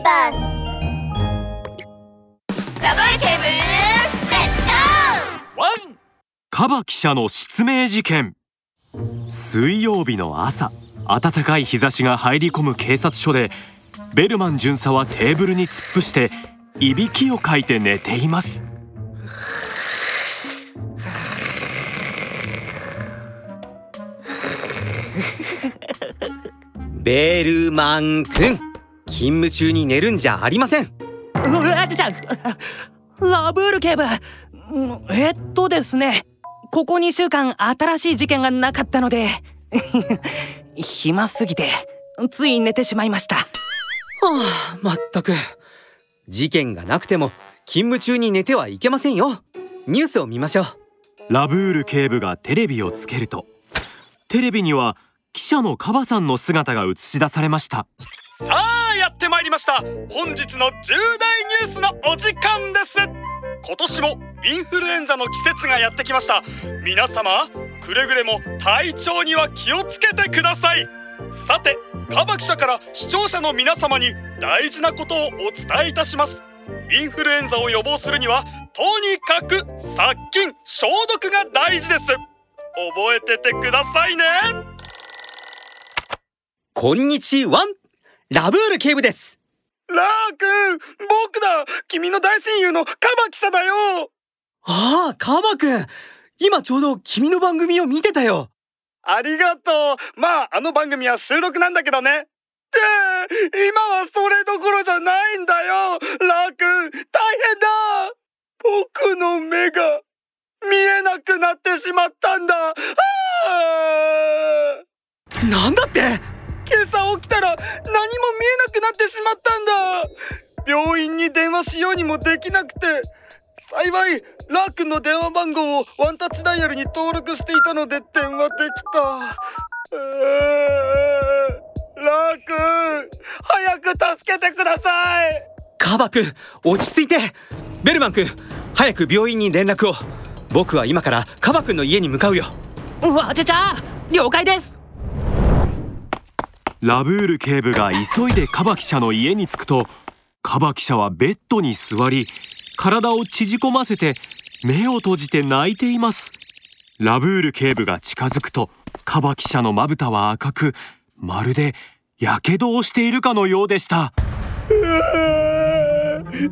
ーバース。ダブルケーブルレッツゴー!ワン!カバ記者の失明事件。水曜日の朝暖かい日差しが入り込む警察署でベルマン巡査はテーブルに突っ伏していびきをかいて寝ています。ベルマン君勤務中に寝るんじゃありません。ラブール警部。うんえっとですね。ここ2週間新しい事件がなかったので。暇すぎてつい寝てしまいました。はあまったく。事件がなくても勤務中に寝てはいけませんよ。ニュースを見ましょう。ラブール警部がテレビをつけると。テレビには記者のカバさんの姿が映し出されました。さあやってまいりました。本日の重大ニュースのお時間です。今年もインフルエンザの季節がやってきました。皆様くれぐれも体調には気をつけてください。さてカバ記者から視聴者の皆様に大事なことをお伝えいたします。インフルエンザを予防するにはとにかく殺菌消毒が大事です。覚えててくださいね。こんにちは。ラブール警部です。ラー君僕だ。君の大親友のカバ記者だよ。ああカバ君。今ちょうど君の番組を見てたよ。ありがとう。まああの番組は収録なんだけどね。って今はそれどころじゃないんだよ。ラー君大変だ。僕の目が見えなくなってしまったんだ。あー。なんだって？今朝起きたら何も見えなくなってしまったんだ。病院に電話しようにもできなくて。幸いラー君の電話番号をワンタッチダイヤルに登録していたので電話できた。うーラー君早く助けてください。カバ君落ち着いて。ベルマン君早く病院に連絡を。僕は今からカバ君の家に向かうよ。うわじゃじゃ了解ですラブール警部が急いでカバ記者の家に着くとカバ記者はベッドに座り体を縮こませて目を閉じて泣いています。ラブール警部が近づくとカバ記者のまぶたは赤くまるでやけどをしているかのようでした。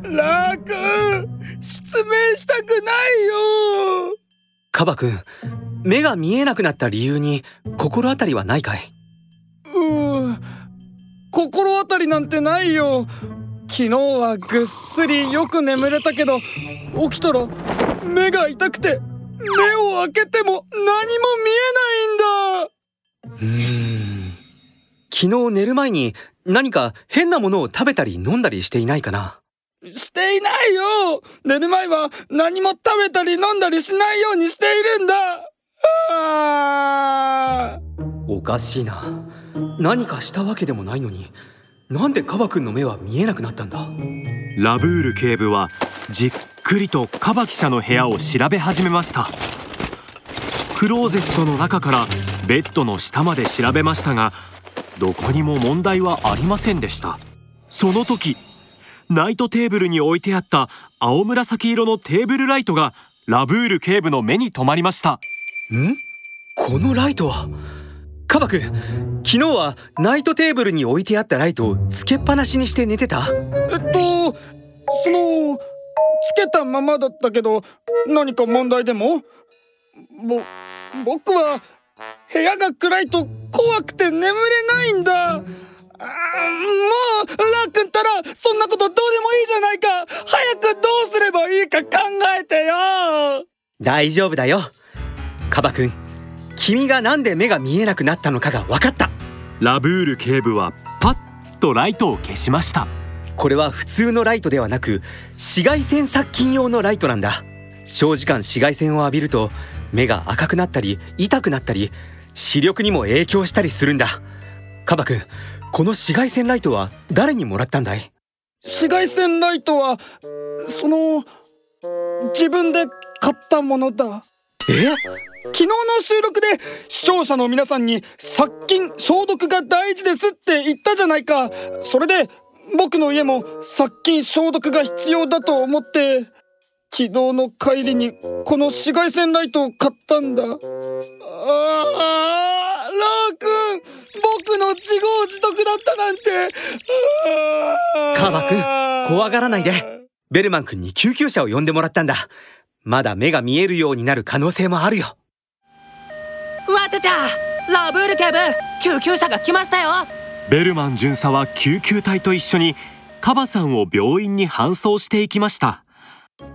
ラー君失明したくないよ。カバ君目が見えなくなった理由に心当たりはないかい？う心当たりなんてないよ。昨日はぐっすりよく眠れたけど起きたら目が痛くて目を開けても何も見えないんだ。うーん。昨日寝る前に何か変なものを食べたり飲んだりしていないかな？していないよ。寝る前は何も食べたり飲んだりしないようにしているんだ。おかしいな何かしたわけでもないのになんでカバ君の目は見えなくなったんだ？ラブール警部はじっくりとカバ記者の部屋を調べ始めました。クローゼットの中からベッドの下まで調べましたがどこにも問題はありませんでした。その時ナイトテーブルに置いてあった青紫色のテーブルライトがラブール警部の目に留まりました。ん？このライトは？カバ君昨日はナイトテーブルに置いてあったライトをつけっぱなしにして寝てた？えっとそのつけたままだったけど何か問題でも？ぼ僕は部屋が暗いと怖くて眠れないんだ。もうラックンったらそんなことどうでもいいじゃないか。早くどうすればいいか考えてよ。大丈夫だよ。カバ君君がなんで目が見えなくなったのかが分かった。ラブール警部はパッとライトを消しました。これは普通のライトではなく紫外線殺菌用のライトなんだ。長時間紫外線を浴びると目が赤くなったり痛くなったり視力にも影響したりするんだ。カバ君この紫外線ライトは誰にもらったんだい？紫外線ライトはその自分で買ったものだ。え昨日の収録で視聴者の皆さんに殺菌消毒が大事ですって言ったじゃないか。それで僕の家も殺菌消毒が必要だと思って。昨日の帰りにこの紫外線ライトを買ったんだ。ああラー君僕の自業自得だったなんて。カバ君怖がらないで。ベルマン君に救急車を呼んでもらったんだ。まだ目が見えるようになる可能性もあるよ。わちゃちゃラブール警部救急車が来ましたよ。ベルマン巡査は救急隊と一緒にカバさんを病院に搬送していきました。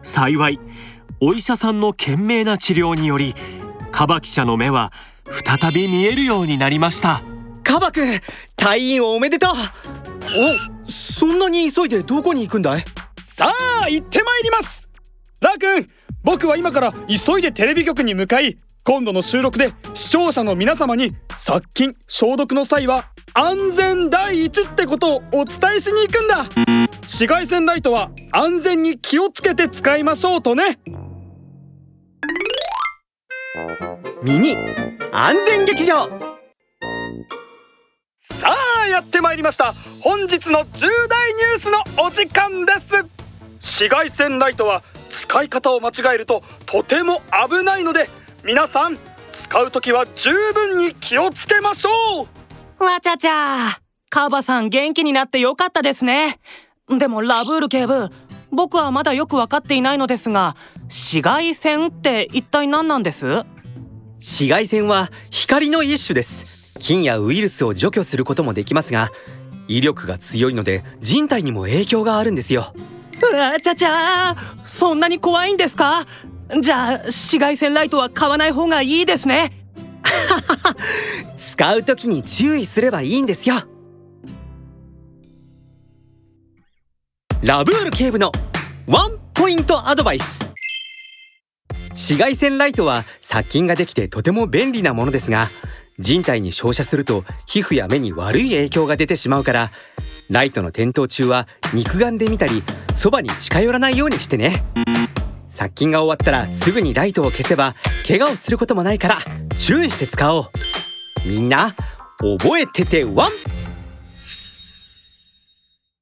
幸いお医者さんの懸命な治療によりカバ記者の目は再び見えるようになりました。カバ君退院おめでとう。おそんなに急いでどこに行くんだい？さあ行ってまいります。ラー君僕は今から急いでテレビ局に向かい今度の収録で視聴者の皆様に殺菌消毒の際は安全第一ってことをお伝えしに行くんだ。紫外線ライトは安全に気をつけて使いましょうとね。ミニ安全劇場。さあやってまいりました。本日の重大ニュースのお時間です。紫外線ライトは使い方を間違えるととても危ないので皆さん使う時は十分に気をつけましょう。わちゃちゃ。カバさん元気になってよかったですね。でもラブール警部僕はまだよく分かっていないのですが紫外線って一体何なんです？紫外線は光の一種です。菌やウイルスを除去することもできますが威力が強いので人体にも影響があるんですようわちゃちゃそんなに怖いんですか？じゃあ紫外線ライトは買わない方がいいですね。使う時に注意すればいいんですよ。ラブール警部のワンポイントアドバイス。紫外線ライトは殺菌ができてとても便利なものですが人体に照射すると皮膚や目に悪い影響が出てしまうからライトの点灯中は肉眼で見たりそばに近寄らないようにしてね。殺菌が終わったらすぐにライトを消せば怪我をすることもないから注意して使おう。みんな覚えててワン！